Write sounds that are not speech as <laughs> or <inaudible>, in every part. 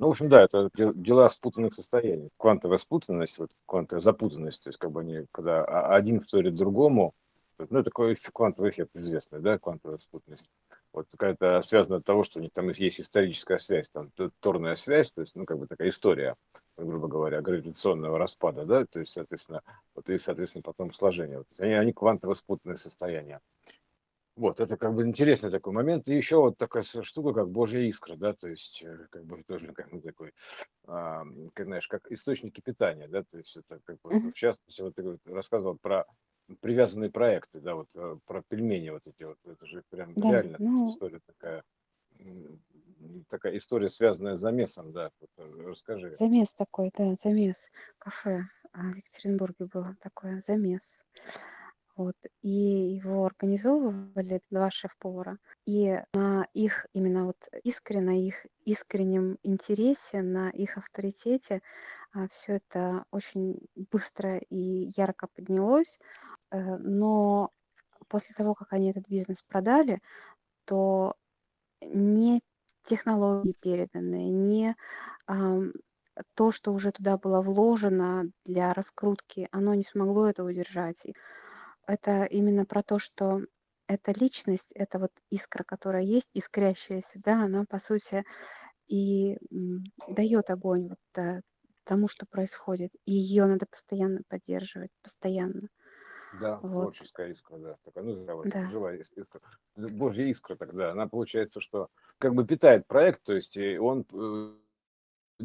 Ну, в общем, да, это дела спутанных состояний. Квантовая спутанность, вот квантовая запутанность, то есть как бы они, когда один вторит другому, ну, такой квантовый эффект известный, да, квантовая спутанность. Вот какая-то связана от того, что у них там есть историческая связь, там торная связь, то есть, ну, как бы такая история, грубо говоря, гравитационного распада, да, то есть, соответственно, вот и, соответственно, потом сложение. Вот, они, они квантово спутанные состояния. Вот, это как бы интересный такой момент. И еще вот такая штука, как Божья искра, да, то есть э, как бы тоже как бы такой, а, как, знаешь, как источники питания, да, то есть это как бы, в частности, вот ты вот рассказывал про привязанные проекты, да, вот э, про пельмени вот эти вот, это же прям Да, реально ну, история такая, такая история, связанная с замесом, да, вот, э, расскажи. замес такой, да, замес. Кафе а, в Екатеринбурге было такое, замес. Вот, и его организовывали 2 шеф-повара. И на их именно вот искре, на их искреннем интересе, на их авторитете, а, всё это очень быстро и ярко поднялось. Э, но после того, как они этот бизнес продали, то не технологии переданные, не, то, что уже туда было вложено для раскрутки, оно не смогло это удержать. Это именно про то, что эта личность, эта вот искра, которая есть, искрящаяся, да, она, по сути, и, м, даёт огонь вот, э, тому, что происходит. И её надо постоянно поддерживать, постоянно. Да, Вот. творческая искра, да, такая, ну, живая, Да. живая ис- искра. Божья искра тогда, она получается, что как бы питает проект, то есть он э,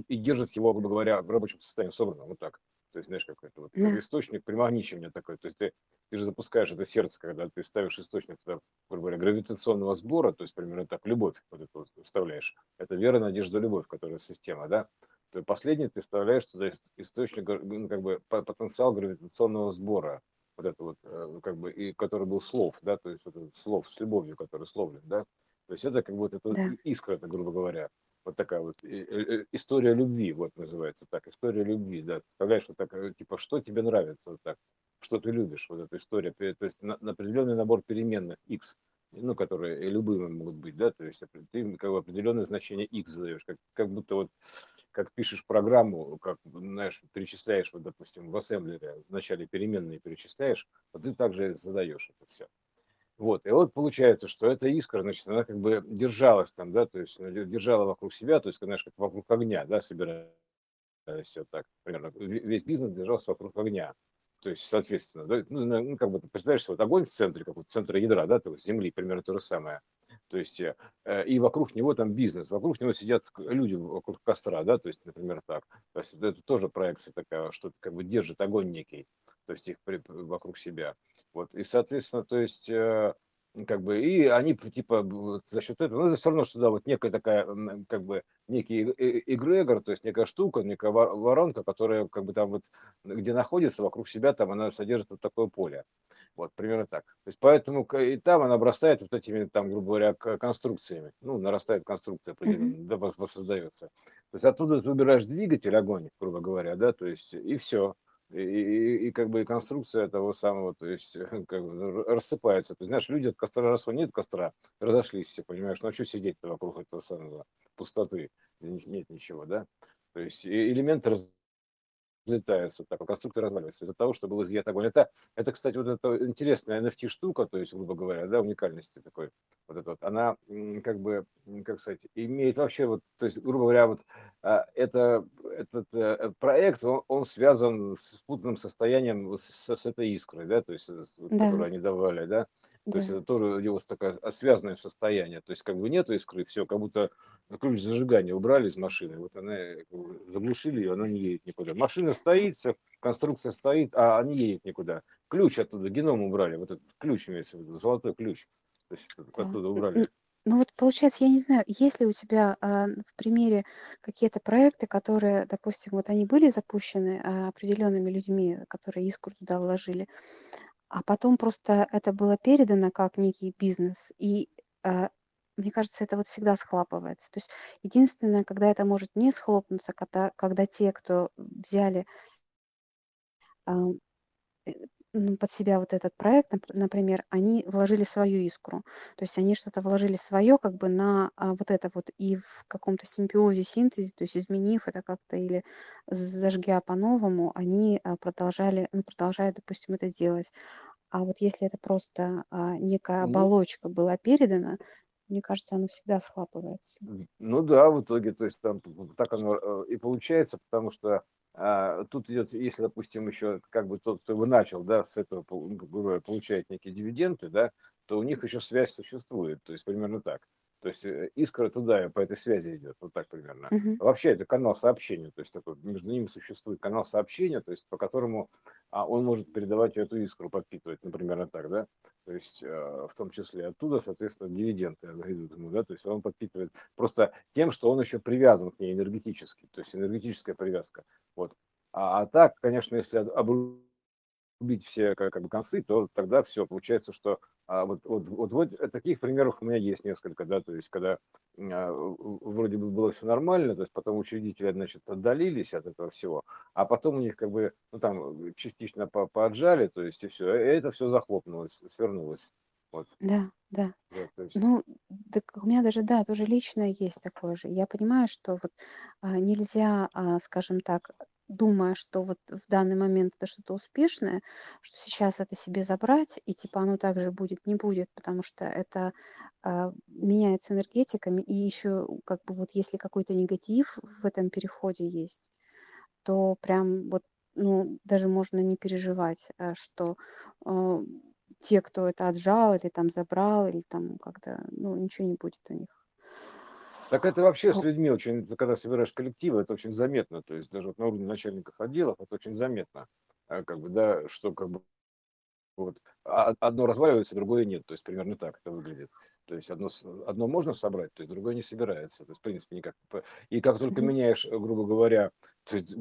и держит его, грубо говоря, в рабочем состоянии собранным, вот так. То есть, знаешь, какой-то вот как Да. источник примагничивания такой. То есть ты, ты же запускаешь это сердце, когда ты ставишь источник туда, грубо говоря, гравитационного сбора, то есть примерно так, любовь вот эту вот вставляешь. Это вера, надежда, любовь, которая система, да? То последний ты вставляешь туда ис- источник, ну, как бы по- потенциал гравитационного сбора, вот это вот, э, как бы, и который был слов, да, то есть вот этот слов с любовью, который словлен, да? То есть это как бы вот это вот Да. искра, это, грубо говоря. Вот такая вот э, э, история любви, вот называется так, история любви, да. Представляешь, вот так, э, типа, что тебе нравится, вот так, что ты любишь, вот эта история, то есть на, на определенный набор переменных x, ну, которые любыми могут быть, да, то есть ты как бы определенное значение x задаешь, как, как будто вот как пишешь программу, как, знаешь, перечисляешь, вот, допустим, в ассемблере вначале переменные перечисляешь, вот ты также задаешь это все. Вот, и вот получается, что эта искра, значит, она как бы держалась там, да, то есть она держала вокруг себя, то есть, знаешь, как вокруг огня, да, собираясь все так, примерно, ве- весь бизнес держался вокруг огня. То есть, соответственно, да, ну, ну, как бы ты представляешь, вот огонь в центре, как вот центра ядра, да, то Земли, примерно то же самое. То есть, э, э, и вокруг него там бизнес, вокруг него сидят люди вокруг костра, да, то есть, например, так. То есть, это тоже проекция такая, что как бы держит огонь некий, то есть их при- вокруг себя. Вот, и, соответственно, то есть, э, как бы, и они, типа, вот за счет этого, ну, это все равно, что, да, вот некая такая, как бы, некий эгрегор, то есть некая штука, некая вор- воронка, которая, как бы, там вот, где находится, вокруг себя, там она содержит вот такое поле. Вот, примерно так. То есть, поэтому и там она обрастает вот этими, там, грубо говоря, конструкциями. Ну, нарастает конструкция вос- воссоздается. То есть, оттуда ты убираешь двигатель, огонь, грубо говоря, да, то есть, и все. И, и- и как бы и конструкция того самого, то есть <laughs> как бы р- рассыпается. То есть, знаешь, люди от костра раз нет костра, разошлись все, понимаешь, ну а что сидеть вокруг этого самого пустоты, нет ничего, да? То есть элементы разлетаются, так, а конструкция разваливается из-за того, что был изъят огонь. Это, это, кстати, вот эта интересная NFT-штука, то есть, грубо говоря, да, уникальности такой, вот это вот, она как бы, как сказать, имеет вообще вот, то есть, грубо говоря, вот а, это, этот э, проект, он, он связан с спутанным состоянием вот с, с этой искрой, да, то есть, с- Да, которую они давали, да, то есть это тоже его с такое а, связанное состояние, то есть как бы нету искры, все, как будто ключ зажигания убрали из машины, вот она э, заглушили ее, она не едет никуда. Машина стоит, все, конструкция стоит, а она не едет никуда. Ключ оттуда, геном убрали, вот этот ключ имеется в виду, золотой ключ, то есть Да. оттуда убрали. Ну вот получается, я не знаю, есть ли у тебя а, в примере какие-то проекты, которые, допустим, вот они были запущены а, определенными людьми, которые искру туда вложили, а потом просто это было передано как некий бизнес, и а, мне кажется, это вот всегда схлапывается. То есть единственное, когда это может не схлопнуться, когда, когда те, кто взяли, э, ну, под себя вот этот проект, например, они вложили свою искру. То есть они что-то вложили свое как бы на а, вот это вот и в каком-то симбиозе, синтезе, то есть изменив это как-то или зажгя по-новому, они а, продолжали, ну, продолжают, допустим, это делать. А вот если это просто а, некая Ну, оболочка была передана, мне кажется, оно всегда схлапывается. ну да, в итоге, то есть там так оно э, и получается, потому что тут идет, если, допустим, еще как бы тот, кто его начал, да, с этого получает некие дивиденды, да, то у них еще связь существует, то есть примерно так. То есть э, искра туда по этой связи идет, вот так примерно. Мгм. Вообще это канал сообщения, то есть такой, между ними существует канал сообщения, то есть по которому а, он может передавать эту искру, подпитывать, например, так, да. То есть э, в том числе оттуда, соответственно, дивиденды идут ему, да, то есть он подпитывает просто тем, что он еще привязан к ней энергетически, то есть энергетическая привязка. Вот. А, а так, конечно, если обрубить все как, как бы концы, то тогда все получается, что а вот, вот, вот, вот таких примеров у меня есть несколько, да, то есть когда а, вроде бы было все нормально, то есть потом учредители, значит, отдалились от этого всего, а потом у них как бы, ну там частично по поотжали, то есть и все, и это все захлопнулось, свернулось. Вот. Да, да. То есть, Ну, так у меня даже, да, тоже личное есть такое же. Я понимаю, что вот а, нельзя, а, скажем так, думая, что вот в данный момент это что-то успешное, что сейчас это себе забрать, и типа оно также будет, не будет, потому что это а, меняется энергетиками, и еще как бы вот если какой-то негатив в этом переходе есть, то прям вот, ну, даже можно не переживать, а, что а, те, кто это отжал или там забрал, или там как-то, ну, ничего не будет у них. Так это вообще с людьми очень, когда собираешь коллективы, это очень заметно. То есть даже вот на уровне начальников отделов это очень заметно. А, как бы, да, что как бы вот а, одно разваливается, другое нет. То есть примерно так это выглядит. То есть одно, одно можно собрать, то есть другое не собирается. То есть, в принципе, никак. И как только меняешь, грубо говоря, то есть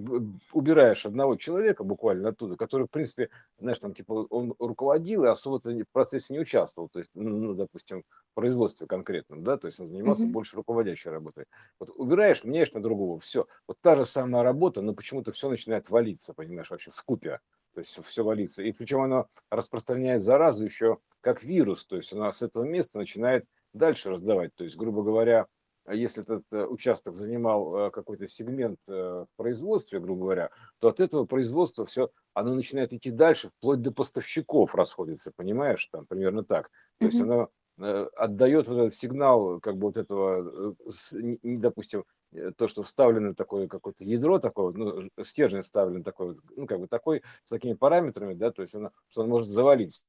убираешь одного человека буквально оттуда, который, в принципе, знаешь, там, типа, он руководил и особо в процессе не участвовал, то есть, ну, допустим, в производстве конкретном, да, то есть он занимался mm-hmm. больше руководящей работой. Вот убираешь, меняешь на другого, все. Вот та же самая работа, но почему-то все начинает валиться, понимаешь, вообще в скупе. То есть все валится. И причем оно распространяет заразу еще как вирус. То есть она с этого места начинает дальше раздавать. То есть, грубо говоря, если этот э, участок занимал э, какой-то сегмент э, в производстве, грубо говоря, то от этого производства все, оно начинает идти дальше, вплоть до поставщиков расходится, понимаешь, там примерно так. То есть оно отдает вот этот сигнал, как бы вот этого, допустим, то, что вставлено такое какое-то ядро такое, ну, стержень вставлен такой, ну, как бы такой, с такими параметрами, да, то есть оно, что он может завалить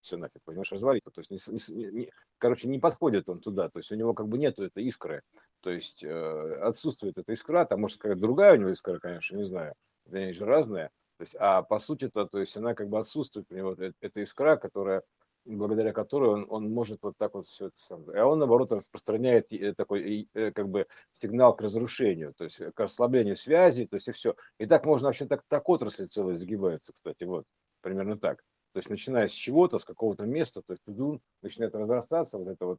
все нафиг, понимаешь, развалиться. То есть, не, не, короче, не подходит он туда, то есть у него как бы нету этой искры, то есть э, отсутствует эта искра, там может какая-то другая у него искра, конечно, не знаю, они же разные, то есть, а по сути-то, то есть она как бы отсутствует у него вот эта искра, которая благодаря которой он, он может вот так вот все это сам. А он, наоборот, распространяет такой э, как бы сигнал к разрушению, то есть к ослаблению связи, то есть и все. И так можно вообще так, так отрасли целые загибаются, кстати, вот, примерно так. То есть начиная с чего-то, с какого-то места, то есть тудун начинает разрастаться, вот это вот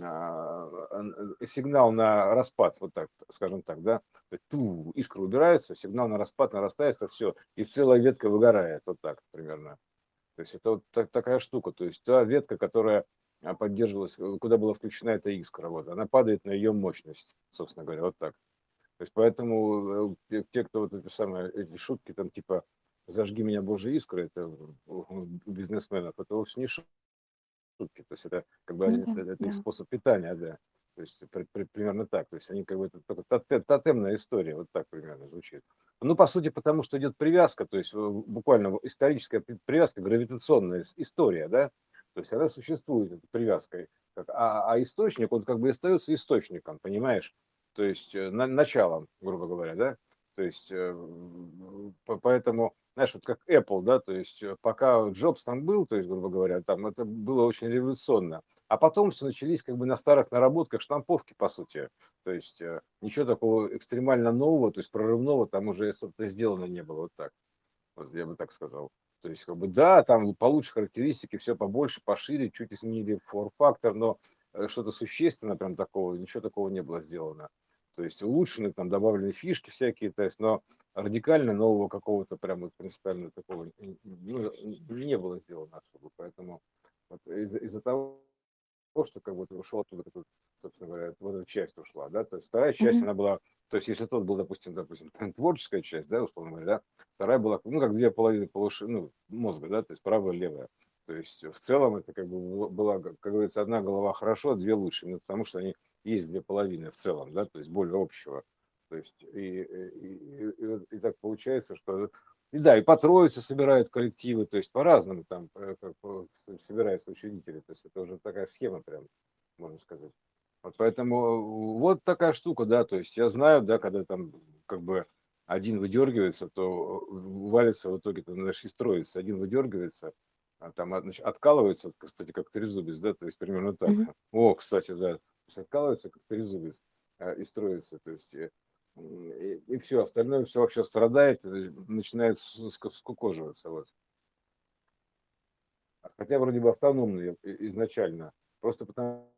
а, э, сигнал на распад, вот так, скажем так, да, ту, искра убирается, сигнал на распад нарастается, все, и целая ветка выгорает, вот так примерно. То есть это вот так, такая штука, то есть та ветка, которая а, поддерживалась, э, куда была включена эта искра, вот, она падает на ее мощность, собственно говоря, вот так. То есть поэтому э, те, те кто вот эти самые эти шутки там типа зажги меня Божья искра, это у бизнесменов, это вовсе не шутки. То есть это как бы ну, да, это, это да. их способ питания, да. То есть при, при, примерно так. То есть они как бы это только тотемная история, вот так примерно звучит. Ну, по сути, потому что идет привязка, то есть буквально историческая привязка, гравитационная история, да. То есть она существует, эта привязка. А, а источник, он как бы остается источником, понимаешь? То есть э, на, началом, грубо говоря, да. То есть э, поэтому знаешь, вот как Apple, да, то есть э, пока Джобс там был, то есть, грубо говоря, там это было очень революционно. А потом все начались как бы на старых наработках штамповки, по сути. То есть э, ничего такого экстремально нового, то есть прорывного там уже, собственно, сделано не было. Вот так. Вот я бы так сказал. То есть, как бы, да, там получше характеристики, все побольше, пошире, чуть изменили фор-фактор, но что-то существенно прям такого, ничего такого не было сделано. То есть улучшены, там добавлены фишки всякие, то есть, но радикально нового какого-то прям вот принципиально такого ну, не было сделано особо. Поэтому вот из-за, из того, что как будто ушел оттуда, как, собственно говоря, вот эта часть ушла, да, то есть вторая часть, mm-hmm. она была, то есть если тот был, допустим, допустим, творческая часть, да, условно говоря, да, вторая была, ну, как две половины полуши, ну, мозга, да, то есть правая и левая. То есть в целом это как бы была, как говорится, одна голова хорошо, две лучше, ну, потому что они есть две половины в целом, да, то есть более общего. То есть и, и, и, и, так получается, что и да, и по троице собирают коллективы, то есть по-разному там э, как, собираются учредители. То есть это уже такая схема прям, можно сказать. Вот поэтому э, вот такая штука, да, то есть я знаю, да, когда там как бы один выдергивается, то э, валится в итоге, там, значит, и строится. Один выдергивается, а там значит, откалывается, кстати, как трезубец, да, то есть примерно так. Mm-hmm. О, кстати, да, то есть откалывается как трезубец и строится, то есть и, и все, остальное все вообще страдает, начинает скукоживаться. Вот. Хотя вроде бы автономный изначально, просто потому,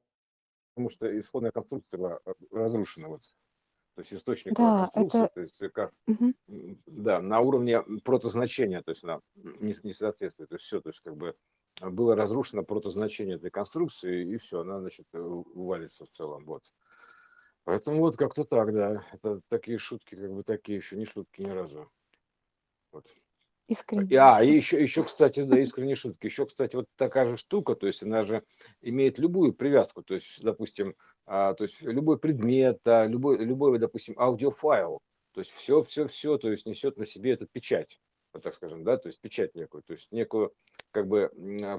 потому что исходная конструкция была э, разрушена. Вот. То есть источник да, конструкции, это... то есть как, угу. да, на уровне протозначения, то есть она не, не соответствует. То есть все, то есть как бы было разрушено протозначение этой конструкции, и все, она, значит, э, валится в целом. Вот. Поэтому вот как-то так, да. Это такие шутки, как бы такие еще не шутки ни разу. Вот. Искренне. А, и еще, еще, кстати, да, искренние шутки. Еще, кстати, вот такая же штука, то есть она же имеет любую привязку, то есть, допустим, а, то есть любой предмет, а, любой, любой, допустим, аудиофайл, то есть все, все, все, то есть несет на себе эту печать, вот так скажем, да, то есть печать некую, то есть некую, как бы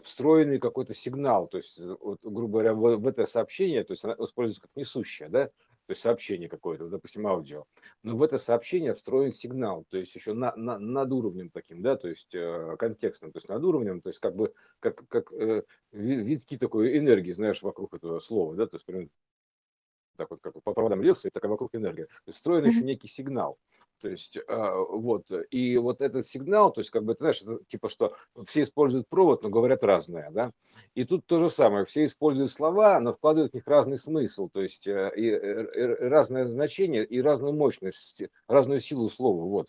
встроенный какой-то сигнал, то есть, вот, грубо говоря, в, в это сообщение, то есть она используется как несущая, да, то есть сообщение какое-то, допустим, аудио. Но в это сообщение встроен сигнал, то есть еще на, на, над уровнем таким, да, то есть э, контекстным, то есть над уровнем, то есть как бы как, как э, витки такой энергии, знаешь, вокруг этого слова, да, то есть примерно так вот как по проводам леса, и такая вокруг энергия. То есть встроен еще некий сигнал. То есть, а, вот, и вот этот сигнал, то есть, как бы, ты знаешь, это, типа, что все используют провод, но говорят разное, да, и тут то же самое, все используют слова, но вкладывают в них разный смысл, то есть, э, и, э, и разное значение, и разную мощность, разную силу слова, вот,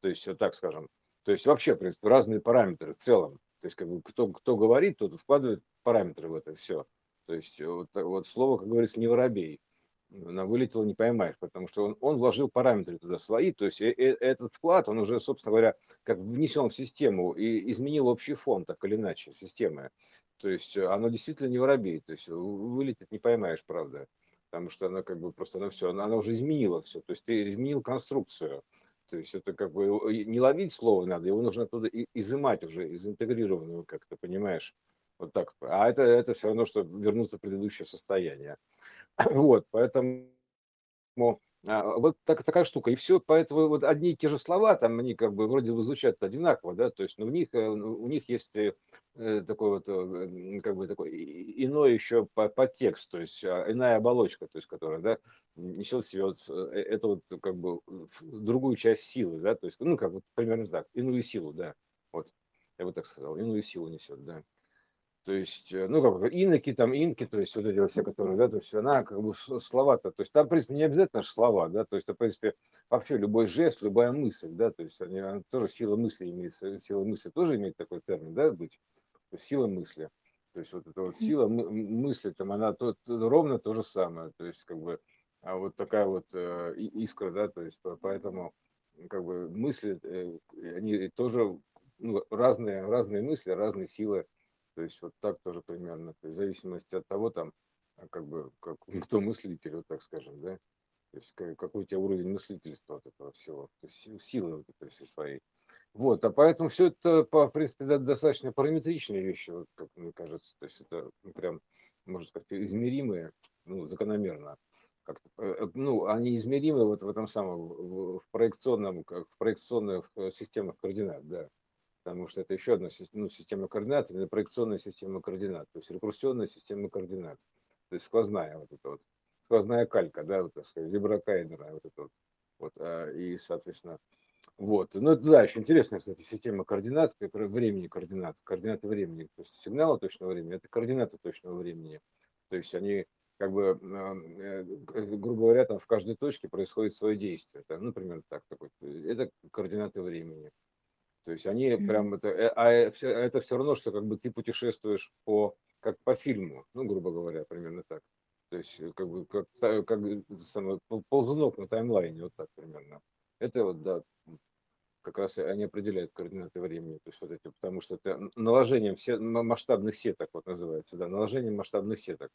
то есть, так скажем, то есть, вообще, в принципе, разные параметры в целом, то есть, как бы, кто, кто говорит, тот вкладывает параметры в это все, то есть, вот, вот слово, как говорится, не воробей, она вылетела, не поймаешь, потому что он, он вложил параметры туда свои, то есть э, э, этот вклад, он уже, собственно говоря, как внесен в систему и изменил общий фон, так или иначе, системы. То есть э, оно действительно не воробей, то есть вылетит не поймаешь, правда, потому что она как бы просто, она все, она, она уже изменила все, то есть ты изменил конструкцию, то есть это как бы не ловить слово надо, его нужно оттуда изымать уже, из интегрированного, как ты понимаешь, вот так. А это, это все равно, что вернуться в предыдущее состояние. <laughs> Вот, поэтому а, вот так, такая штука. И все, поэтому вот одни и те же слова, там они как бы вроде бы звучат одинаково, да, то есть но в них, э, у них есть э, э, такой вот, как бы такой иной еще подтекст, то есть а, иная оболочка, то есть которая, да, несет в себе вот эту вот как бы другую часть силы, да, то есть, ну, как вот примерно так, иную силу, да, вот, я бы так сказал, иную силу несет, да. То есть, э, ну, как иноки, там, инки, то есть, вот эти вот все, которые, да, то есть, она как бы слова-то, то есть, там, в принципе, не обязательно же слова, да, то есть, в принципе, вообще любой жест, любая мысль, да, то есть, они, она тоже сила мысли имеет, сила мысли тоже имеет такой термин, да, быть, то есть, сила мысли. То есть, вот эта вот сила мысли, там, она то, то, ровно то же самое, то есть, как бы, а вот такая вот э, искра, да, то есть, поэтому, как бы, мысли, э, они тоже, ну, разные, разные мысли, разные силы, то есть вот так тоже примерно, то есть в зависимости от того, там, а, как бы, как, <laughs> кто мыслитель, вот так скажем, да, то есть какой у тебя уровень мыслительства от этого всего, то есть силы вот этой всей своей. Вот, а поэтому все это, в принципе, достаточно параметричные вещи, вот, как мне кажется, то есть это ну, прям, можно сказать, измеримые, ну, закономерно. Как э, ну, они измеримы вот в этом самом, в проекционном, в проекционных э, системах координат, да потому что это еще одна ну, система координат, или проекционная система координат, то есть рекурсионная система координат, то есть сквозная вот эта вот, сквозная калька, да, вот так сказать, виброкайнера, вот это вот, вот, а, и, соответственно, вот, ну, да, еще интересная, кстати, система координат, времени координат, координаты времени, то есть сигналы точного времени, это координаты точного времени, то есть они как бы, э, грубо говоря, там в каждой точке происходит свое действие. Например, так, такой, это координаты времени. То есть они прям это, а это все равно, что как бы ты путешествуешь по как по фильму, ну, грубо говоря, примерно так. То есть как бы как, как самое, ползунок на таймлайне, вот так примерно. Это вот, да, как раз они определяют координаты времени, то есть вот эти, потому что это наложением все, масштабных сеток, вот называется, да, наложением масштабных сеток.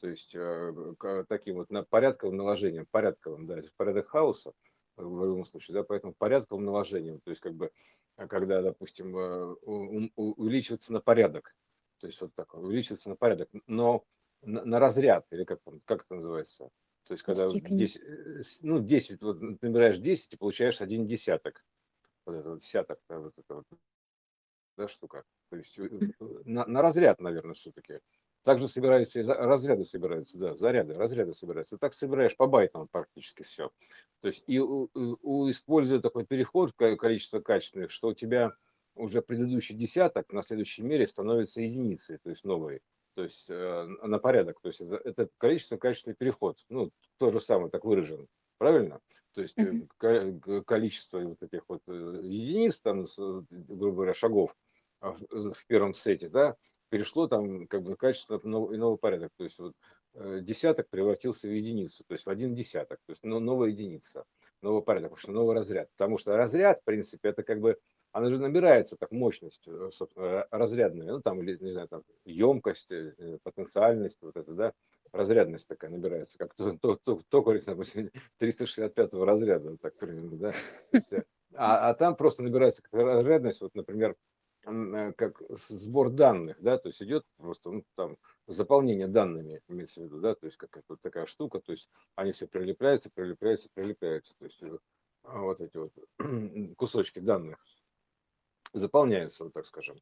То есть э, таким вот на порядковым наложением, порядковым, да, порядок хаоса, в любом случае, да, поэтому порядковым наложением, то есть как бы, когда, допустим, э, увеличивается на порядок, то есть вот так, увеличивается на порядок, но на, на разряд, или как, там, как это называется, то есть когда 10, э, ну, 10, вот набираешь 10 и получаешь один десяток, вот этот вот десяток, да, вот это вот, да, штука, то есть на, на разряд, наверное, все-таки, также собираются, разряды собираются, да, заряды, разряды собираются. Так собираешь по байтам практически все. То есть и у, у, используя такой переход количество качественных, что у тебя уже предыдущий десяток на следующей мере становится единицей, то есть новой, то есть э, на порядок. То есть это, это количество качественный переход. Ну, то же самое, так выражен. Правильно? То есть mm-hmm. количество вот этих вот э, единиц, там, грубо говоря, шагов а, в первом сете, да, перешло там как бы качество иного порядок. То есть вот э, десяток превратился в единицу, то есть в один десяток, то есть новая единица, новый порядок, потому что новый разряд. Потому что разряд, в принципе, это как бы, она же набирается так мощностью, э, собственно, разрядная, ну там, или, не знаю, там, емкость, э, потенциальность, вот это, да, разрядность такая набирается, как то, то, то, токарь, допустим, <laughs> 365 разряда, так примерно, да. А, а там просто набирается разрядность, вот, например, как сбор данных, да, то есть идет просто ну, там заполнение данными, имеется в виду, да, то есть как вот такая штука, то есть они все прилепляются, прилепляются, прилепляются, то есть э, вот эти вот <clears throat> кусочки данных заполняются, вот так скажем,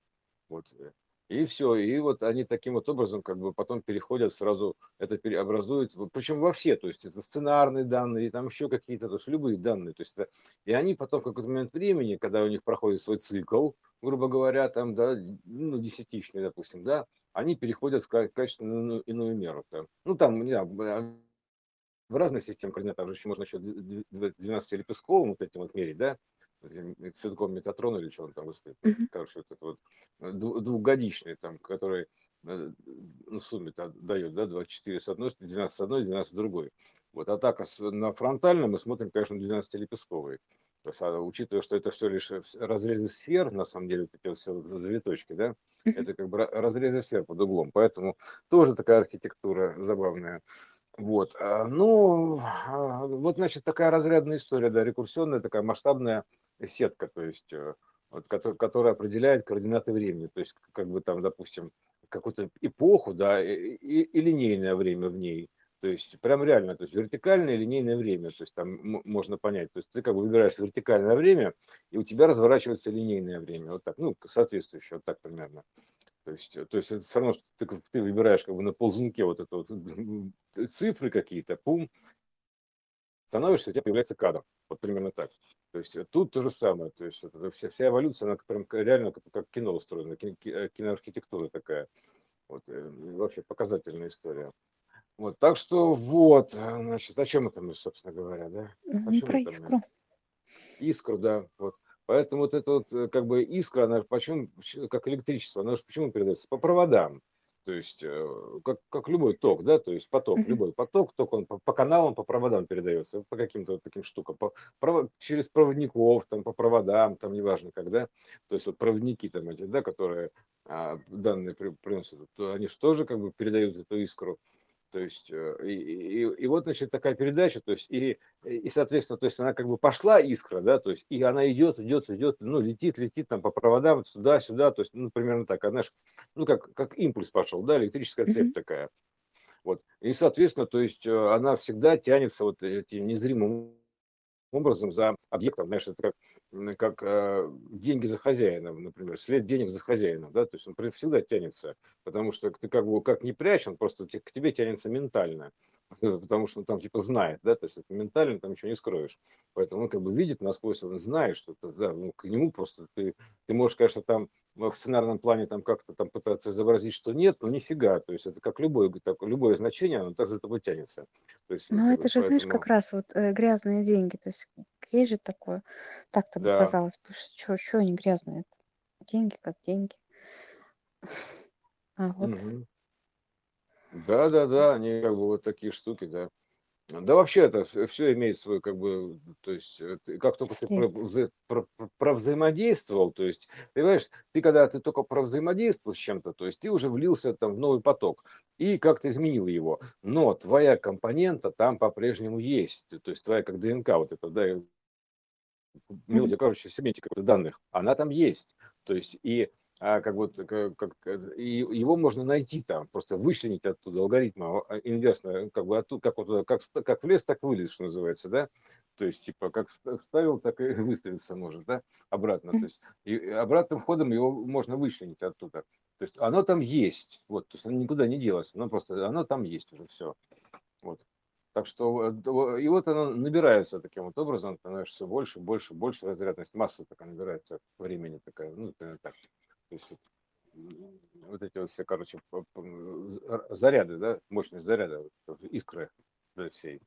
вот э, и все, и вот они таким вот образом как бы потом переходят сразу, это преобразует, причем во все, то есть это сценарные данные, и там еще какие-то, то есть любые данные, то есть это, и они потом в какой-то момент времени, когда у них проходит свой цикл, грубо говоря, там, да, ну, десятичный, допустим, да, они переходят в качественную иную меру. Там. Ну, там, не знаю, в разных системах координат, там же еще можно еще 12-лепестковым вот этим вот мерить, да, цветком метатрон или что он там высказал, mm-hmm. короче, вот это вот э, двухгодичный там, который э, ну, сумме дает, да, 24 с одной, 12 с одной, 12 с другой. Вот, а так на фронтальном мы смотрим, конечно, 12-лепестковый. То есть, а, учитывая, что это все лишь разрезы сфер, на самом деле, вот все завиточки, да, это как бы разрезы сфер под углом. Поэтому тоже такая архитектура забавная. Вот. А, ну, а, вот, значит, такая разрядная история, да, рекурсионная, такая масштабная сетка, то есть, э, вот, которая определяет координаты времени. То есть, как бы там, допустим, какую-то эпоху, да, и, и, и линейное время в ней. То есть прям реально, то есть вертикальное линейное время, то есть там можно понять, то есть ты как бы выбираешь вертикальное время, и у тебя разворачивается линейное время, вот так, ну, соответствующее, вот так примерно. То есть, то есть это все равно, что ты, ты выбираешь как бы на ползунке вот это вот цифры какие-то, пум, становишься, у тебя появляется кадр. Вот примерно так. То есть тут то же самое. То есть это, вся, вся эволюция, она прям реально как, как кино устроена, киноархитектура такая. Вот, э, вообще показательная история. Вот, так что вот, э, значит, о чем это мы, собственно говоря, да? О Про искру. Искру, да, вот. Поэтому вот эта вот э, как бы искра, она почему, как электричество, она же почему передается? По проводам. То есть, э, как, как любой ток, да, то есть поток, uh-huh. любой поток, ток он по, по каналам, по проводам передается, по каким-то вот таким штукам, по, провод, через проводников, там, по проводам, там, неважно когда, то есть вот проводники там эти, да, которые а, данные при, приносят, то они же тоже как бы передают эту искру. То есть, э, и, и, и вот, значит, такая передача, то есть, и, и, соответственно, то есть она как бы пошла искра, да, то есть, и она идет, идет, идет, ну, летит, летит там по проводам сюда, сюда, то есть, ну, примерно так, она же, ну, как, как импульс пошел, да, электрическая цепь mm-hmm. такая. Вот, и, соответственно, то есть, э, она всегда тянется вот этим незримым образом за объектом, знаешь, это как, как э, деньги за хозяином, например, след денег за хозяином, да, то есть он всегда тянется, потому что ты как бы как не прячь, он просто к тебе тянется ментально. <laughs> потому что он там типа знает, да, то есть это ментально там ничего не скроешь. Поэтому он как бы видит насквозь, он знает, что это, да, ну, к нему просто ты, ты можешь, конечно, там в сценарном плане там как-то там пытаться изобразить, что нет, но нифига, то есть это как любое, так, любое значение, оно так за тобой тянется. То есть, Но вот, это же, знаешь, как поэтому, раз вот э, грязные деньги. То есть есть же такое. Так-то да, казалось бы, что, что они грязные? Деньги как деньги. <laughs> А вот мгм. Да, да, да, они как бы вот такие штуки, да. Да вообще это все имеет свой, как бы, то есть, э, как только ты про вза про про провзаимодействовал, то есть, понимаешь, ты когда ты только провзаимодействовал с чем-то, то есть ты уже влился там в новый поток и как-то изменил его. Но твоя компонента там по-прежнему есть. То есть твоя как ДНК, вот это, да, мелодия, короче, семантика данных, она там есть. То есть и а, как вот как, как, э, и его можно найти там, просто вычленить оттуда алгоритма а, инверсно, как бы оттуда, как вот как, как влез, так вылез, что называется, да. То есть типа как вст- вставил, так и <laughs> выставиться может, да, обратно. То есть и обратным ходом его можно вычленить оттуда. То есть оно там есть, вот, то есть оно никуда не делось, оно просто, оно там есть уже все. Вот. Так что э, и вот оно набирается таким вот образом, ты знаешь, все больше, больше, больше разрядность, масса такая набирается времени такая, ну, так. То есть вот, вот эти вот все, короче, заряды, да, мощность заряда, искры да, всей.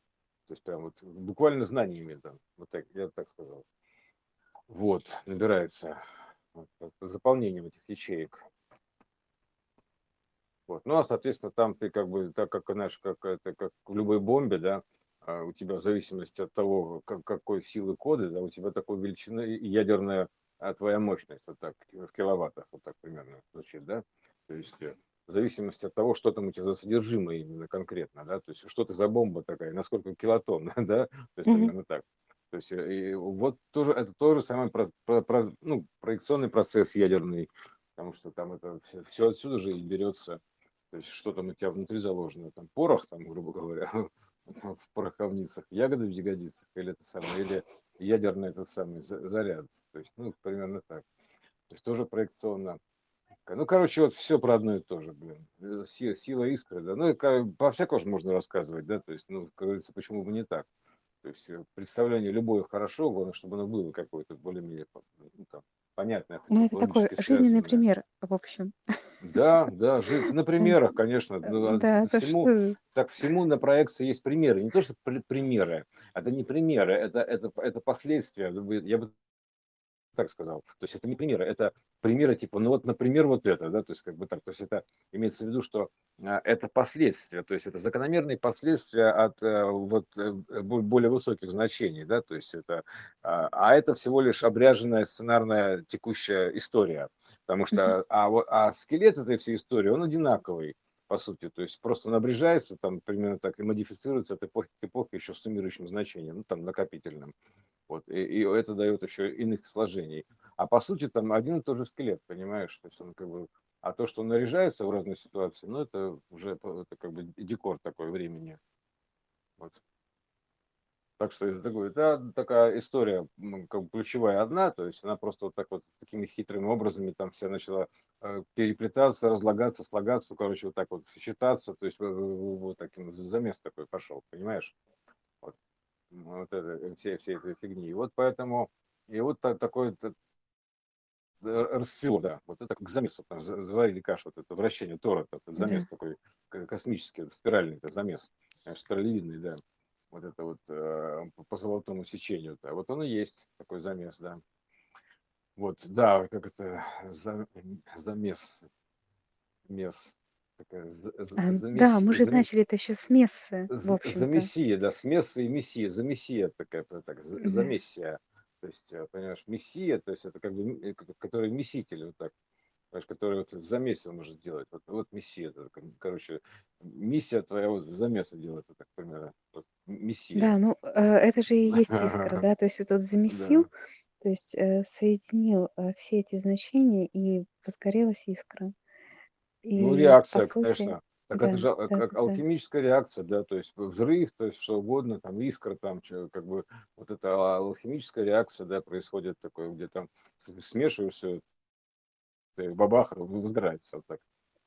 То есть прям вот буквально знаниями там, вот так, я так сказал. Вот, набирается вот, заполнением этих ячеек. Вот. Ну, а, соответственно, там ты как бы, так как, знаешь, как это, как в любой бомбе, да, а, у тебя в зависимости от того, как, какой силы коды, да, у тебя такой величины ядерная твоя мощность, вот так, в киловаттах, вот так примерно звучит, да, то есть э, в зависимости от того, что там у тебя за содержимое именно конкретно, да, то есть что ты за бомба такая, насколько килотонн, <laughs> да, то есть примерно так. То есть э, и вот тоже, это тоже самый про, про- про- ну, проекционный процесс ядерный, потому что там это все, все отсюда же и берется. То есть что там у тебя внутри заложено, там порох, там, грубо говоря, <laughs> в пороховницах, ягоды в ягодицах, или это самое, или ядерный этот самый за- заряд. То есть, ну, примерно так. То есть тоже проекционно. Ну, короче, вот все про одно и то же, блин. Э, си- Сила искры, да. Ну, и ка- по всякому же можно рассказывать, да, то есть, ну, как говорится, почему бы не так. То есть э, представление любое хорошо, главное, чтобы оно было какое-то более-менее ну, там, понятное, хоть Ну, это такой жизненный связанное. пример, в общем. Да, да, на М, примерах, конечно, э, ну, а Да, это всему, что? так всему на проекции есть примеры. Не то, что при- примеры, это не примеры, это, это, это последствия. Я бы так сказал. То есть это не примеры, это примеры типа, ну вот, например, вот это, да, то есть как бы так. То есть это имеется в виду, что а, это последствия, то есть это закономерные последствия от э, вот э, бо- более высоких значений, да, то есть это, а а это всего лишь обряженная сценарная текущая история, потому что, а, вот, а скелет этой всей истории, он одинаковый, по сути, то есть просто он обрежается там примерно так и модифицируется от эпохи к эпохе еще суммирующим значением, ну там накопительным. Вот, и, и это дает еще иных сложений. А по сути там один и тот же скелет, понимаешь? То есть он как бы... А то, что наряжается в разные ситуации, ну это уже это как бы декор такой времени. Вот. Так что это, это такая история как бы ключевая одна, то есть она просто вот так вот такими хитрыми образами там вся начала э, переплетаться, разлагаться, слагаться, короче, вот так вот сочетаться, то есть вот таким замес такой пошел, понимаешь? Вот, вот это, э, все, все этой фигни. И вот поэтому, и вот та- такой р- расцвело, да, вот это как замес, вот, там, заварили кашу, вот это вращение Тора, этот замес Да. такой космический, это спиральный, это замес, э, спиралевидный, да, вот это вот э, по золотому сечению, да, вот он и есть такой замес, да. Вот, да, как это, за- замес, мес, такая, за- А, Да, замес, мы же заме- начали это еще с мессы, в общем-то. замессия, да, с месса и мессия, замессия такая, так, з- Да. замессия, то есть, э, понимаешь, мессия, то есть это как бы, э, который месситель, вот так, который вот замесил может сделать, вот, вот это, как, короче, миссия твоя вот замеса делает, вот так, примерно, вот, м- мессия. Да, ну, э, это же и есть искра, <laughs> да, то есть вот тот замесил, Да. то есть э, соединил э, все эти значения, и возгорелась искра. Ну, И по реакция, сути, конечно. Так это да, же а- да, как да, алхимическая реакция, да, то есть взрыв, то есть что угодно, там искра, там как бы вот эта алхимическая реакция, да, происходит такое, где там смешиваешь все, бабах, возгорается вот так.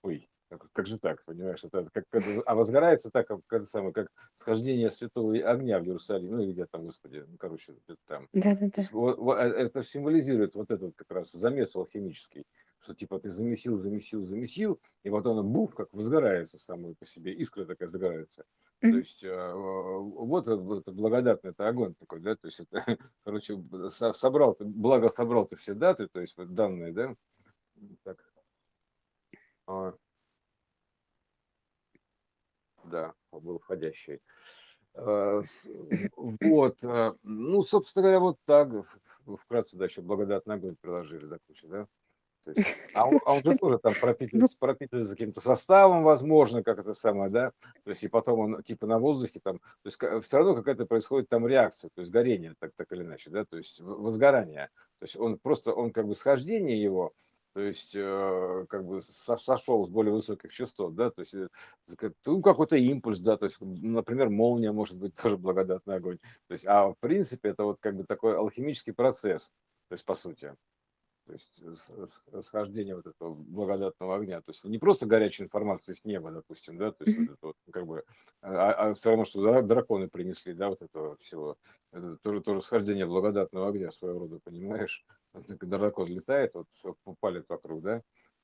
Ой, Как, как же так, понимаешь? Это как, а возгорается так, как, как, самое, как схождение святого огня в Иерусалиме, ну, где там, господи, ну, короче, это там. Да-да-да. Э, это символизирует вот этот как раз замес алхимический, что типа ты замесил, замесил, замесил, и вот оно буф, как возгорается само по себе, искра такая загорается. Mm-hmm. То есть э, вот, вот благодатный это огонь такой, да, то есть это, <laughs> короче, собрал ты, благо собрал ты все даты, то есть вот данные, да, так. А, да, был входящий. А, вот, а, ну, собственно говоря, вот так, вкратце, да, еще благодатный огонь приложили до кучи, да. Есть, а, он, а он же тоже там пропитывается, ну пропитывается каким-то составом, возможно, как это самое, да, то есть и потом он типа на воздухе там, то есть все равно какая-то происходит там реакция, то есть горение, так, так или иначе, да, то есть возгорание, то есть он просто, он как бы схождение его, то есть э, как бы сошел с более высоких частот, да, то есть э, ну, какой-то импульс, да, то есть, например, молния может быть <laughs> тоже благодатный огонь, то есть, а в принципе это вот как бы такой алхимический процесс, то есть по сути, то есть схождение вот этого благодатного огня, то есть не просто горячая информация с неба, допустим, да, то есть вот это вот, как бы, а, а все равно, что драконы принесли, да, вот этого всего, это тоже, тоже схождение благодатного огня своего рода, понимаешь, когда дракон летает, вот палит вокруг, да,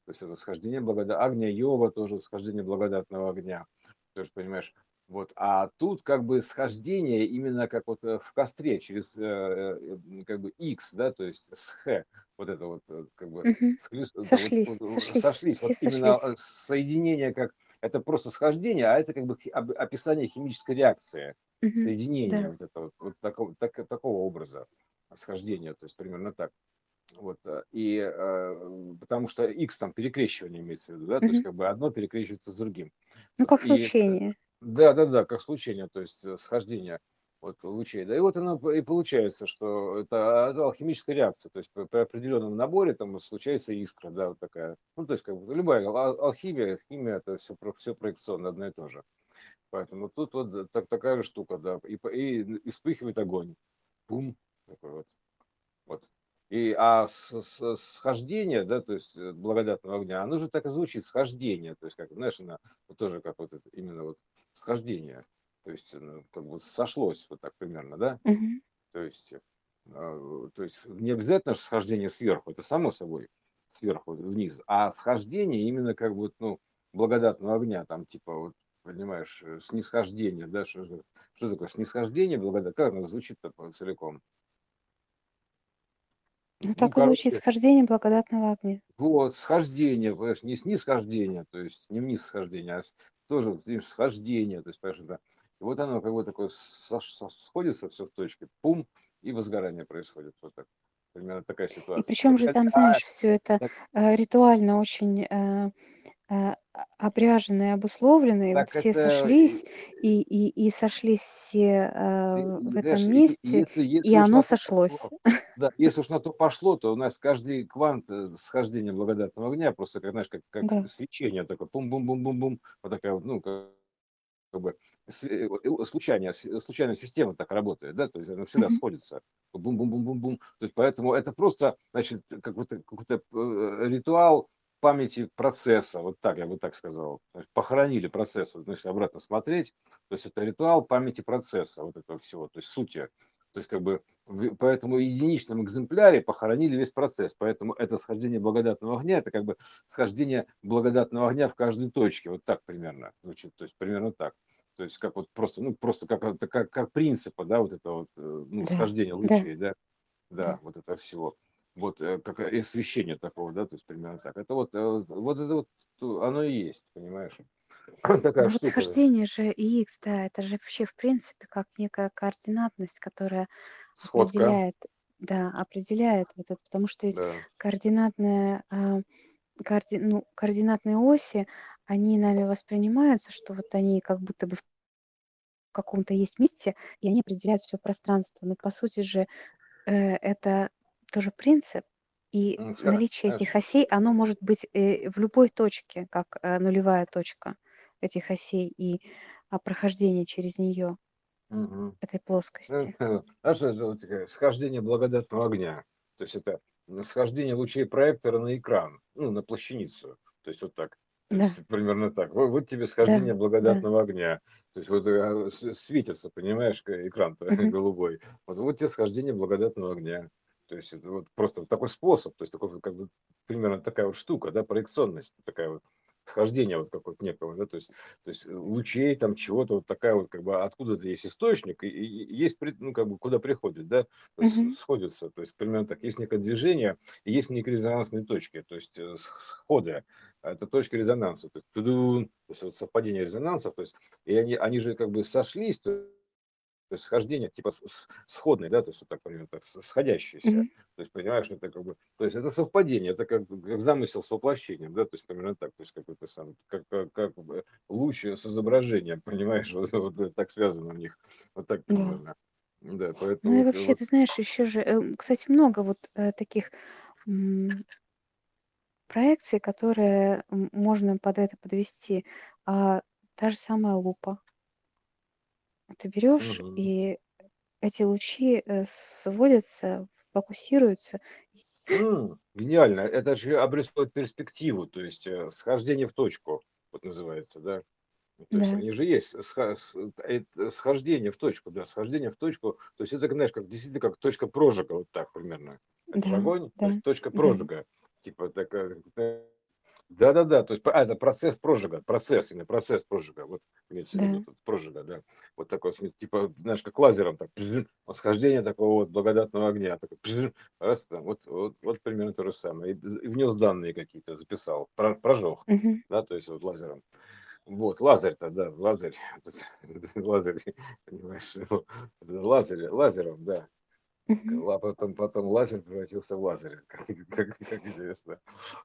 то есть это схождение благодатного огня, Йова тоже схождение благодатного огня, ты же понимаешь, вот, а тут как бы схождение именно как вот э, в костре через э, э, как бы X, да, то есть с Х, вот это вот как бы угу. сошлись, вот, сошлись, сошлись. Вот сошлись. именно соединение как это просто схождение, а это как бы описание химической реакции, угу. соединение да. вот этого вот такого так, такого образа схождения, то есть примерно так. Вот, э, и э, потому что X там перекрещивание имеется в виду, да, mm-hmm. то есть как бы одно перекрещивается с другим. Ну, как случение. Да, да, да, как случение, то есть э, схождение вот лучей. Да и вот оно и получается, что это, это алхимическая реакция, то есть при определенном наборе там случается искра, да, вот такая. Ну, то есть как бы любая алхимия, химия, это все, все проекционно одно и то же. Поэтому тут вот так, такая же штука, да, и, и, и вспыхивает огонь. Бум, такой вот. Вот. И, а с, с, схождение, да, то есть э, благодатного огня, оно же так и звучит, схождение, то есть, как, знаешь, она вот тоже как вот это, именно вот схождение, то есть, ну, как бы сошлось вот так примерно, да, угу. то есть, э, то есть не обязательно же схождение сверху, это само собой сверху вниз, а схождение именно как бы, ну, благодатного огня, там, типа, вот, понимаешь, э, снисхождение, да, что, что такое снисхождение, благодать, как оно звучит целиком? Ну, так и звучит короче, схождение благодатного огня. вот, схождение, понимаешь, не снисхождение, то есть не вниз схождение, а тоже схождение, то есть, понимаешь, да. И вот оно как бы такое сходится все в точке, пум, и возгорание происходит. Вот так. Примерно такая И ситуация. причем же там, знаешь, все это э, ритуально очень э, обряжено и обусловлено, и вот Так все это, сошлись, и, и, и сошлись все э, и- в и, этом знаешь, и- и месте, если, и если уж оно сошлось. пошло, да, если уж на то пошло, то у нас каждый квант э, схождения благодатного огня, просто, как, знаешь, как, как Да. свечение такое, пум-бум-бум-бум-бум, вот такая вот, ну, как, как бы с- э, случайная, случайная система так работает, да, то есть она всегда сходится, бум-бум-бум-бум-бум, то есть поэтому это просто, значит, какой-то какой-то э, ритуал памяти процесса, вот так я бы так сказал, похоронили процесс, если обратно смотреть, то есть это ритуал памяти процесса, вот этого всего, то есть сути, то есть как бы поэтому в единичном экземпляре похоронили весь процесс, поэтому это схождение благодатного огня, это как бы схождение благодатного огня в каждой точке, вот так примерно звучит, то есть примерно так. То есть как вот просто, ну просто как, как, как принципа, да, вот это вот, э, ну, Да. схождение Да. лучей, да, да, Да. вот это всего вот э, как и освещение такого, да, то есть примерно так. Это вот, э, вот это вот оно и есть, понимаешь? <clears throat> Такая Ну вот штука. схождение же и X, да, это же вообще в принципе как некая координатность, которая Сходка, определяет, да, определяет вот это, потому что ведь да. координатная, а, коорди, ну, координатные оси, они нами воспринимаются, что вот они как будто бы в каком-то есть месте, и они определяют все пространство. Но по сути же э, это тоже принцип, и Ну, всё, наличие знаешь, этих осей, оно может быть э, в любой точке, как э, нулевая точка этих осей и а, прохождение через нее мгм. этой Ну, плоскости. это, знаешь, это вот схождение благодатного огня. То есть это схождение лучей проектора на экран, ну, на плащаницу. То есть вот так. То Да, есть примерно так. Вот, вот тебе да, схождение да. благодатного огня. То есть вот э, с- светится, понимаешь, к- экран-то Мгм. голубой. Вот, вот тебе схождение благодатного огня. То есть это вот просто такой способ, то есть такой вот как бы примерно такая вот штука, да, проекционность такая вот схождение вот какого-то некого, да, то есть, то есть лучей там чего-то вот такая вот как бы откуда-то есть источник и, и- есть ну как бы куда приходит, да, то есть Мгм. сходится, то есть примерно так есть некое движение и есть некие резонансные точки, то есть э, сходы, это точки резонанса, то есть, то есть вот совпадение резонансов, то есть и они они же как бы сошлись, то то есть схождение типа с- с- сходное, да, то есть вот так примерно так с- сходящиеся. Мгм. То есть, понимаешь, это как бы, то есть это совпадение, это как, как замысел с воплощением, да, то есть примерно так, то есть какой-то сам, как, как, как луч с изображением, <laughs> понимаешь, вот, вот так связано у них, вот так Да. примерно. Да, Ну поэтому и вот, вообще, вот, ты знаешь, еще же, эм, кстати, много вот э, таких проекций, которые можно под это подвести. А, та же самая лупа. Ты берешь, мгм. и эти лучи э, сводятся, фокусируются. М, гениально, это же обрисовывает перспективу, то есть э, схождение в точку, вот называется, да. Ну, То есть Да, они же есть, сха- с- это схождение в точку, да, схождение в точку, то есть это, знаешь, как действительно как точка прожига, вот так примерно. Это да, огонь, то да, есть точка да. прожига, типа такая, да-да-да, то есть а, это процесс прожига, процесс, именно процесс прожига, вот имеется в виду Да. прожига, да, вот такой, типа, знаешь, как лазером, так, восхождение такого вот благодатного огня, пжж, раз, там, вот, вот, вот примерно то же самое, и, и внес данные какие-то, записал, про- прожег, Мгм. да, то есть вот лазером. Вот, Лазарь-то, да, Лазарь, <laughs> Лазарь, понимаешь, <laughs> Лазарь, лазером, да. Мгм. Ла- Потом, потом Лазарь превратился в Лазаря, <laughs> как, как, как интересно.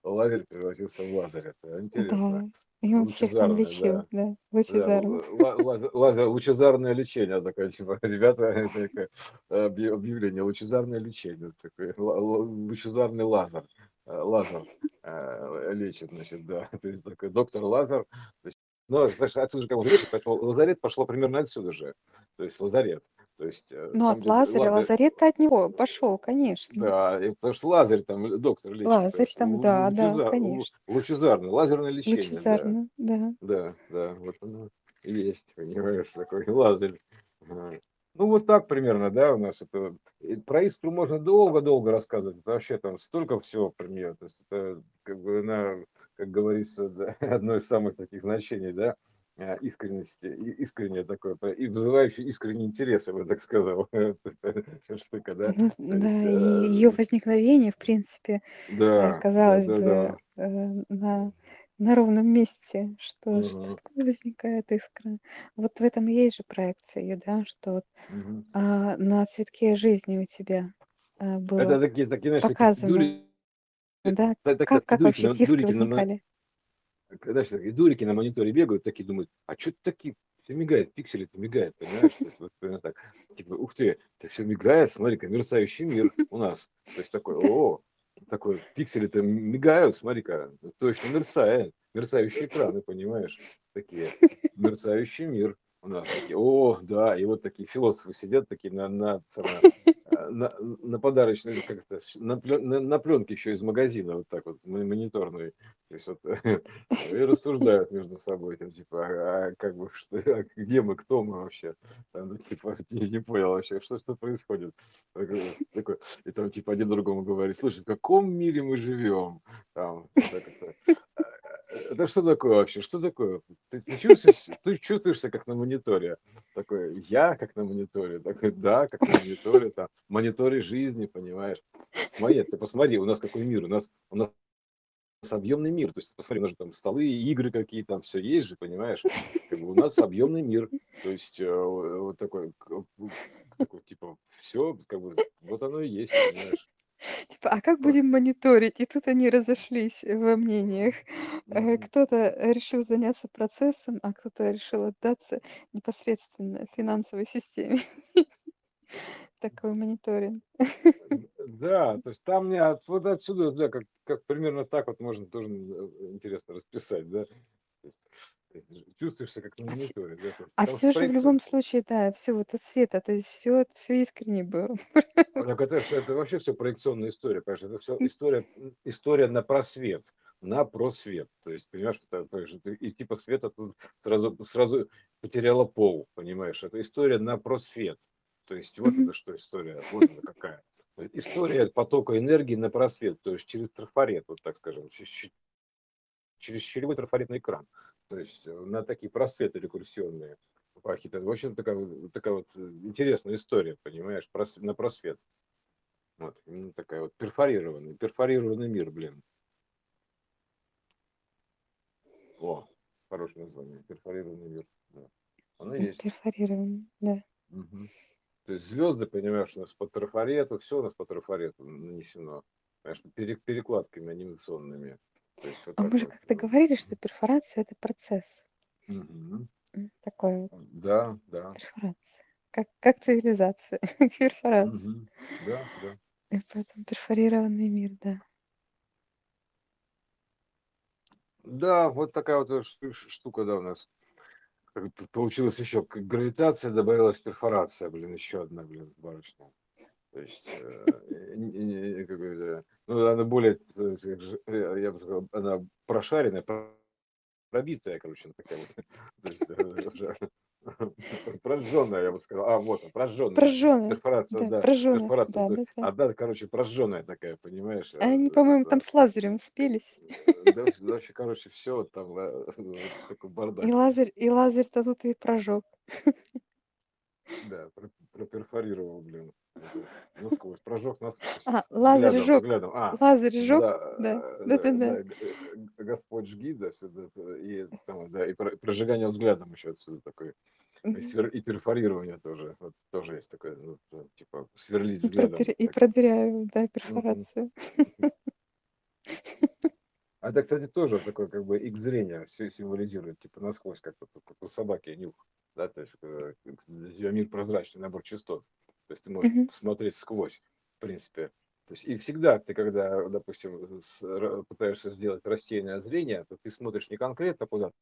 Лазарь превратился в Лазаря, это интересно. Да. И он всех там Лучезарное, лечил, да. да, Да, лучезарно. ла- лазер, лазер- лучезарное лечение такое, типа, <laughs> ребята, это такое объ- объявление, лучезарное лечение, такое, ла- ла- лучезарный лазер, э, лазер э, лечит, значит, да, <laughs> то есть такой доктор Лазер, то есть, ну, знаешь, отсюда же как бы поэтому лазарет пошло примерно отсюда же, то есть лазарет, то есть э, Ну, там, от Лазаря, Лазарь, Лазарет-то от него пошел, конечно. да, и потому что Лазарь там доктор лечит, Лазарь там, лу- да, да, лучезар- лу- конечно. лучезарное, лазерное лечение, да. Лучезарно, да. Да, да, вот оно есть, понимаешь, такой лазарь. Ну, вот так примерно, да, у нас это... Про искру можно долго-долго рассказывать, это вообще там столько всего про нее, то есть это, как бы, она, как говорится, да, <laughs> одно из самых таких значений, да, искренности, и- искреннее такое, и вызывающее искренний интерес, я бы так сказал, <laughs> штука, да, Да, ее э, возникновение, в принципе, э, да, казалось да, бы, да, э, на, на ровном месте, что, что Мгм, такое возникает искра. Вот в этом и есть же проекция ее, да, что вот, мгм. а, на цветке жизни у тебя а, было Это такие, такие, знаешь, такие показано, дури, да, так, как, такие как дурики, вообще на, возникали. Когда все такие дурики на мониторе бегают, такие думают, а что такие, все мигает, пиксели-то мигает, понимаешь? Вот примерно так, типа, ух ты, это все мигает, смотри-ка, мерцающий мир у нас. То есть такой, о, такой, пиксели-то мигают, смотри-ка, точно мерцает, мерцающие экраны, понимаешь? Такие, мерцающий мир у. Такие, о, да, и вот такие философы сидят такие на, на, э, на, на подарочной, как это, на, на, на пленке еще из магазина, вот так вот, мо- мониторной. То есть вот <laughs> и рассуждают между собой, там, типа, а, а как бы, что, а где мы, кто мы вообще? Там, ну, типа, <laughs> не, не понял вообще, что, что происходит. Такой, такой, и там, типа, один другому говорит, слушай, в каком мире мы живем? Там, так «А, это что такое вообще? Что такое? Ты, ты чувствуешь, ты чувствуешься как на мониторе. Такой, я как на мониторе. Такой, да, как на мониторе. Там, мониторе жизни, понимаешь? Смотри, ты посмотри, у нас какой мир. У нас, у нас объемный мир. То есть, посмотри, у нас же там столы, игры какие там, все есть же, понимаешь? Как бы у нас объемный мир. То есть, э, вот такой, такой типа, все, как бы, вот оно и есть, понимаешь? Типа, а как будем мониторить? И тут они разошлись во мнениях. Э, Мгм. Кто-то решил заняться процессом, а кто-то решил отдаться непосредственно финансовой системе. <laughs> Такой мониторинг. Д- Да, то есть там мне от, вот отсюда, да, как, как примерно так вот можно тоже э, интересно расписать, да. То есть, то есть чувствуешься как на А все, мониторе, да, то есть а там все же в любом случае, да, все вот от света, то есть все, все искренне было. так это, всё- это вообще все проекционная история, понимаешь, это все история, м, история на просвет, на просвет. То есть, понимаешь, это, то есть, и типа света тут сразу, сразу потеряла пол, понимаешь? Это история на просвет. То есть вот это что история, вот она какая. История потока энергии на просвет, то есть через трафарет, вот так скажем, через, через щелевой трафаретный экран. То есть э, на такие просветы рекурсионные. Это, в общем, такая, такая вот э, интересная история, понимаешь, на просвет. Вот, именно такая вот перфорированный, перфорированный мир, блин. О, хорошее название, перфорированный мир. Да. Оно есть. Перфорированный, да. Угу. То есть звезды, понимаешь, у нас по трафарету, все у нас по трафарету нанесено. Конечно, перекладками анимационными. То есть, вот а мы же вот. как-то говорили, что перфорация это процесс. Угу. Такой вот. Да, да. Перфорация. Как, как цивилизация. <laughs> перфорация. Угу. Да, да. И поэтому перфорированный мир, да. Да, вот такая вот штука, да, у нас получилось еще гравитация, добавилась перфорация, блин, еще одна, блин, барышня. То есть, э, ну, она более, э, я бы сказал, она прошаренная, пробитая, короче, такая вот. <laughs> <laughs> Прожженная, я бы сказал. А, вот, прожженная. Прожженная. Перфорация, да. Прожженная. Да, да. Одна, короче, прожженная такая, понимаешь? А они, по-моему, там с лазерем спелись. Да, вообще, короче, все там, такой бардак. И лазер, и лазер-то тут и прожег. Да, проперфорировал, блин. Насквозь, прожег насквозь. А, лазер жег. А, лазер жег, да, да, да, да, да, да. Господь жги, да, все это, и, там, да, и прожигание взглядом еще отсюда такое. И, перфорирование тоже, вот, тоже есть такое, ну, типа, сверлить взглядом. И продыряю, да, перфорацию. А это, кстати, тоже такое, как бы, их зрение символизирует, типа, насквозь, как, как у собаки нюх, да, то есть, э, тебя мир прозрачный набор частот. То есть ты можешь mm-hmm. смотреть сквозь, в принципе. То есть и всегда ты, когда, допустим, с, пытаешься сделать рассеянное зрение, то ты смотришь не конкретно куда-то,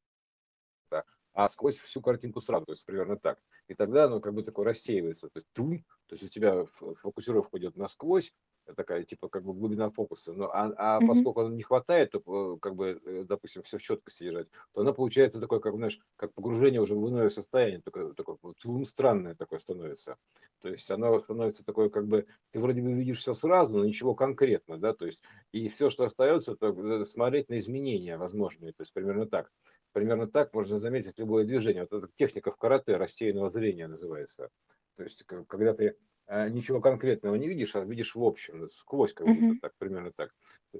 а сквозь всю картинку сразу, то есть примерно так. И тогда оно как бы такое рассеивается, то есть тум, то есть у тебя фокусировка идет насквозь, такая типа как бы глубина фокуса. Но, а а mm-hmm. поскольку она не хватает, то э, как бы, э, допустим, все в четкости держать, то она получается такое, как, знаешь, как погружение уже в иное состояние, такое, такое вот, странное такое становится. То есть оно становится такое, как бы, ты вроде бы видишь все сразу, но ничего конкретно, да, то есть и все, что остается, то э, смотреть на изменения возможные, то есть примерно так. Примерно так можно заметить любое движение. Вот эта техника в карате рассеянного зрения называется. То есть, когда ты а, ничего конкретного не видишь, а видишь в общем, сквозь как будто так, примерно так.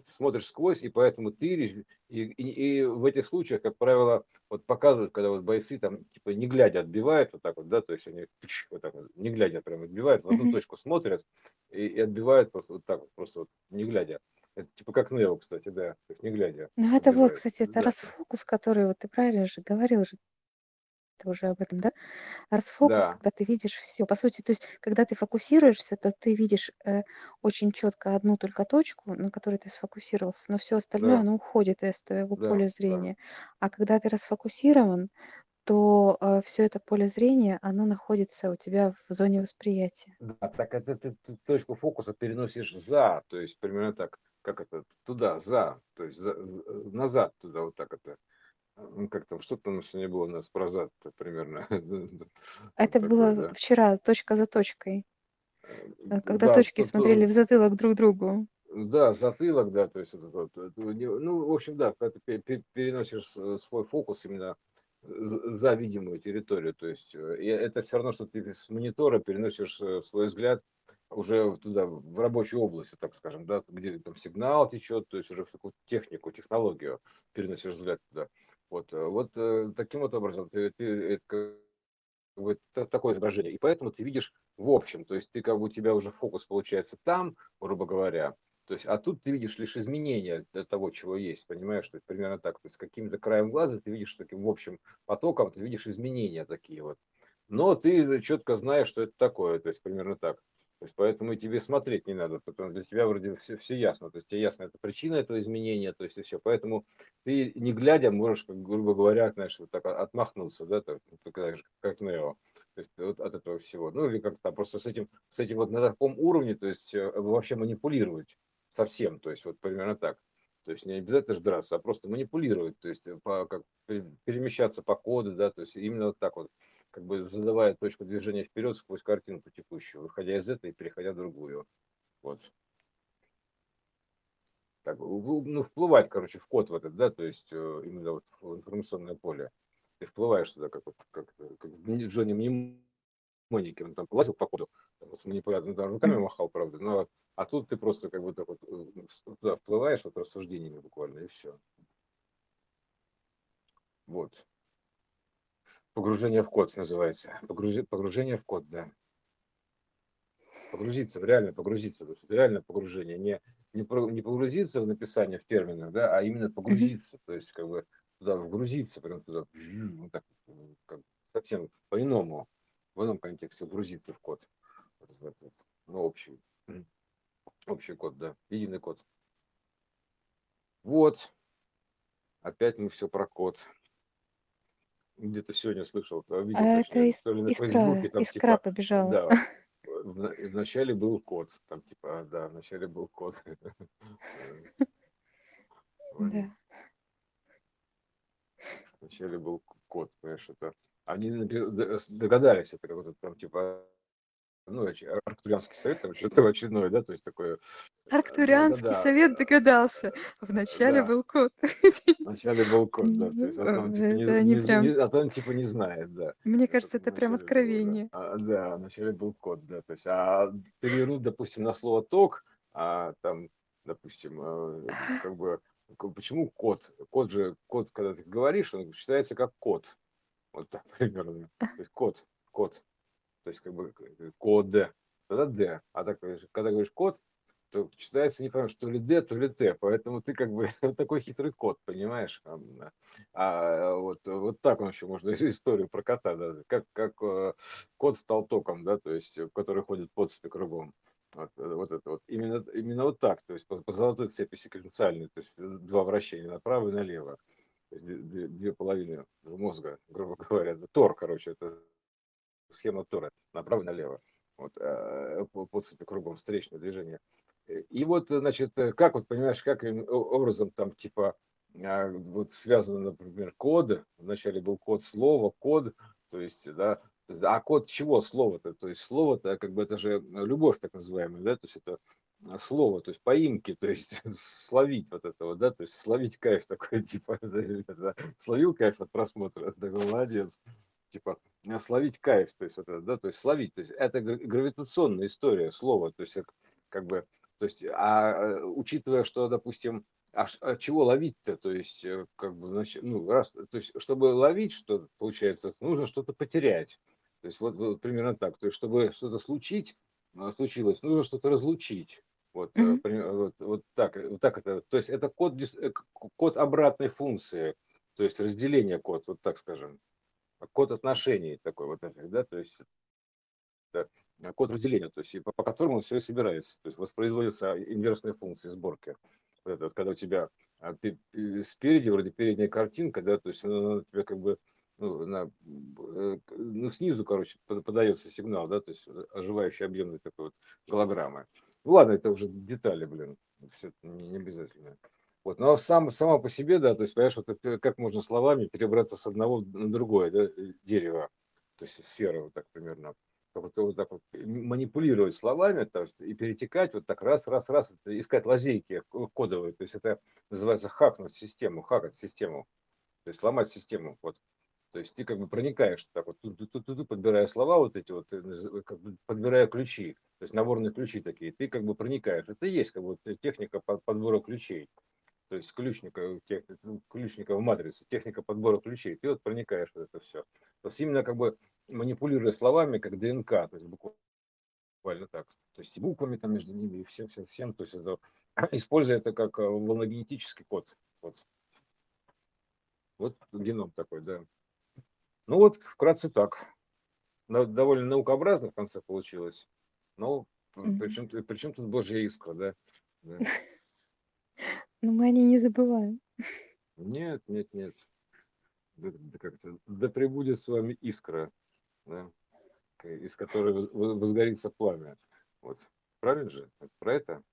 Смотришь сквозь, и поэтому ты, и, и, и в этих случаях, как правило, вот показывают, когда вот бойцы там, типа, не глядя отбивают, вот так вот, да, то есть они тыщ, <laughs> вот так вот, не глядя прям отбивают, в одну точку смотрят и, и отбивают просто вот так вот, просто вот не глядя. Это типа как Нео, кстати, да, то есть не глядя. Ну, это вот, кстати, это да. расфокус, который, вот ты правильно же говорил же, ты уже об этом, да? Расфокус, Да, когда ты видишь все. По сути, то есть, когда ты фокусируешься, то ты видишь э, очень четко одну только точку, на которой ты сфокусировался, но все остальное, да, оно уходит из твоего да, поля да. зрения. А когда ты расфокусирован, то э, все это поле зрения, оно находится у тебя в зоне восприятия. Да, так это ты, ты точку фокуса переносишь за, то есть примерно так, как это, туда, за, то есть за- назад туда, вот так это. Ну, как там, что там сегодня было у нас про зад примерно? <laughs> Это Такое, было да. вчера, точка за точкой, Э, э, когда Да, точки то, смотрели то, в затылок друг другу. да, затылок, да, то есть, это ну, в общем, да, когда ты пе- пе- переносишь свой фокус именно за видимую территорию, то есть, э, это все равно, что ты с монитора переносишь э, свой взгляд уже туда, в рабочую область, вот так скажем, да, где там сигнал течет, то есть уже в такую технику, технологию переносишь взгляд туда. Вот, э, вот э, таким вот образом ты, ты это, вот такое изображение. И поэтому ты видишь в общем, то есть ты как бы у тебя уже фокус получается там, грубо говоря, то есть, а тут ты видишь лишь изменения того, чего есть, понимаешь, то есть примерно так, то есть каким-то краем глаза ты видишь таким в общем потоком, ты видишь изменения такие вот, но ты четко знаешь, что это такое, то есть примерно так. То есть поэтому тебе смотреть не надо, потому для тебя вроде все, все ясно. То есть тебе ясно, это причина этого изменения, то есть и все. Поэтому ты не глядя можешь, как, грубо говоря, знаешь, вот так отмахнуться, да, так, как, как Нео. То есть вот от этого всего. Ну или как-то просто с этим, с этим вот на таком уровне, то есть э, вообще манипулировать совсем, то есть вот примерно так. То есть не обязательно же драться, а просто манипулировать, то есть по, как, перемещаться по коду, да, то есть именно вот так вот, как бы задавая точку движения вперед сквозь картинку текущую, выходя из этой и переходя в другую. Вот. Так, ну, вплывать, короче, в код в этот, да, то есть э, именно вот в информационное поле. Ты вплываешь туда, как, как, как Джонни Мнемонике, он там полазил по коду, там, с манипулятором, там руками махал, правда, но а тут ты просто как бы так вот э, туда вплываешь вот рассуждениями буквально, и все. Вот. Погружение в код называется. Погрузи, погружение в код, да. Погрузиться, реально погрузиться. То есть реально погружение. Не, не, не погрузиться в написание в терминах, да, а именно погрузиться. То есть как бы туда вгрузиться, прям туда, ну, так, как, совсем по-иному, в ином контексте, вгрузиться в код. Ну, общий. Общий код, да, единый код. Вот. Опять мы все про код. Где-то сегодня слышал, видел, а это из, то ли на искра, Фейсбуке, там, искра типа, побежала. Да, в, в начале был код, там типа, да, в начале был код. <laughs> Да. Вначале был код, понимаешь, это они догадались, это как там типа ну, Арктурианский совет, что-то очередное, да, то есть такое... Э, Арктурианский да, совет догадался. Вначале да. был код. <laughs> Вначале был код, да. То есть, а там, типа, не, не, прям... не, а там, типа, не знает, да. Мне кажется, это, это прям откровение. Был, да. А, да, вначале был код, да. То есть, а перейдут, допустим, на слово ток, а там, допустим, э, как бы, почему код? Код же, код, когда ты говоришь, он считается как код. Вот так <laughs> примерно. То есть код, код то есть как бы э, код, тогда D. А так, когда говоришь код, то читается не понятно, что ли D, то ли Т. Поэтому ты как бы <laughs> такой хитрый код, понимаешь? А вот, вот так он еще можно <laughs> историю про кота, да, как, как э, кот стал током, да, то есть, который ходит под себе кругом. Вот, э, вот это вот. Именно, именно вот так, то есть по, по золотой цепи секвенциальной, то есть два вращения направо и налево. То две, две половины мозга, грубо <laughs> говоря. Тор, короче, это схема Тора, направо налево, вот, э, по, по цепи кругом, встречное движение. И вот, значит, как вот, понимаешь, как образом там, типа, а, вот связано, например, код, вначале был код слова, код, то есть, да, а код чего слово-то? То есть слово-то, как бы это же любовь так называемая, да, то есть это слово, то есть поимки, то есть <laughs> словить вот этого, да, то есть словить кайф такой, <laughs> типа, да, словил кайф от просмотра, <laughs> такой молодец типа э, словить кайф, то есть, это, да, то есть словить, то есть это гравитационная история слова, то есть как бы, то есть, а э, учитывая, что, допустим, а, а чего ловить-то, то есть э, как бы, значит, ну раз, то есть чтобы ловить что получается, нужно что-то потерять, то есть вот, вот примерно так, то есть чтобы что-то случить, случилось, нужно что-то разлучить. Вот, mm-hmm. вот, вот так, вот так это, то есть это код, код обратной функции, то есть разделение код, вот так скажем код отношений такой вот этих, да, то есть это код разделения, то есть по, по которому все и собирается, то есть воспроизводятся инверсные функции сборки. Вот это, вот, когда у тебя а, спереди вроде передняя картинка, да, то есть она, она тебе как бы ну, на, э, ну, снизу, короче, подается сигнал, да, то есть оживающий объемный такой вот голограммы. Ну ладно, это уже детали, блин, все это не, не обязательно. Вот, но сам, сама по себе, да, то есть, понимаешь, вот это, как можно словами перебраться с одного на другое да, э, дерево, то есть сфера вот так примерно, вот, вот так вот манипулировать словами, то есть, и перетекать вот так раз, раз, раз, искать лазейки кодовые, то есть это называется хакнуть систему, хакать систему, то есть ломать систему, вот. То есть ты как бы проникаешь так вот, тут, тут, тут, подбирая слова вот эти вот, как бы подбирая ключи, то есть наборные ключи такие, ты как бы проникаешь. Это и есть как бы техника подбора ключей то есть ключника, тех, ну, ключника в матрице, техника подбора ключей, ты вот проникаешь в это все. То есть именно как бы манипулируя словами, как ДНК, то есть буквально так. То есть и буквами там между ними, и всем, всем, всем. То есть это, <clears throat> используя это как э, волногенетический код. Вот. вот геном такой, да. Ну вот, вкратце так. Довольно наукообразно в конце получилось. Но причем, причем тут Божья искра, да? да. <laughs> Но мы о ней не забываем. Нет, нет, нет. Да, да, как-то, да пребудет с вами искра, да, из которой возгорится пламя. Вот. Правильно же? Про это?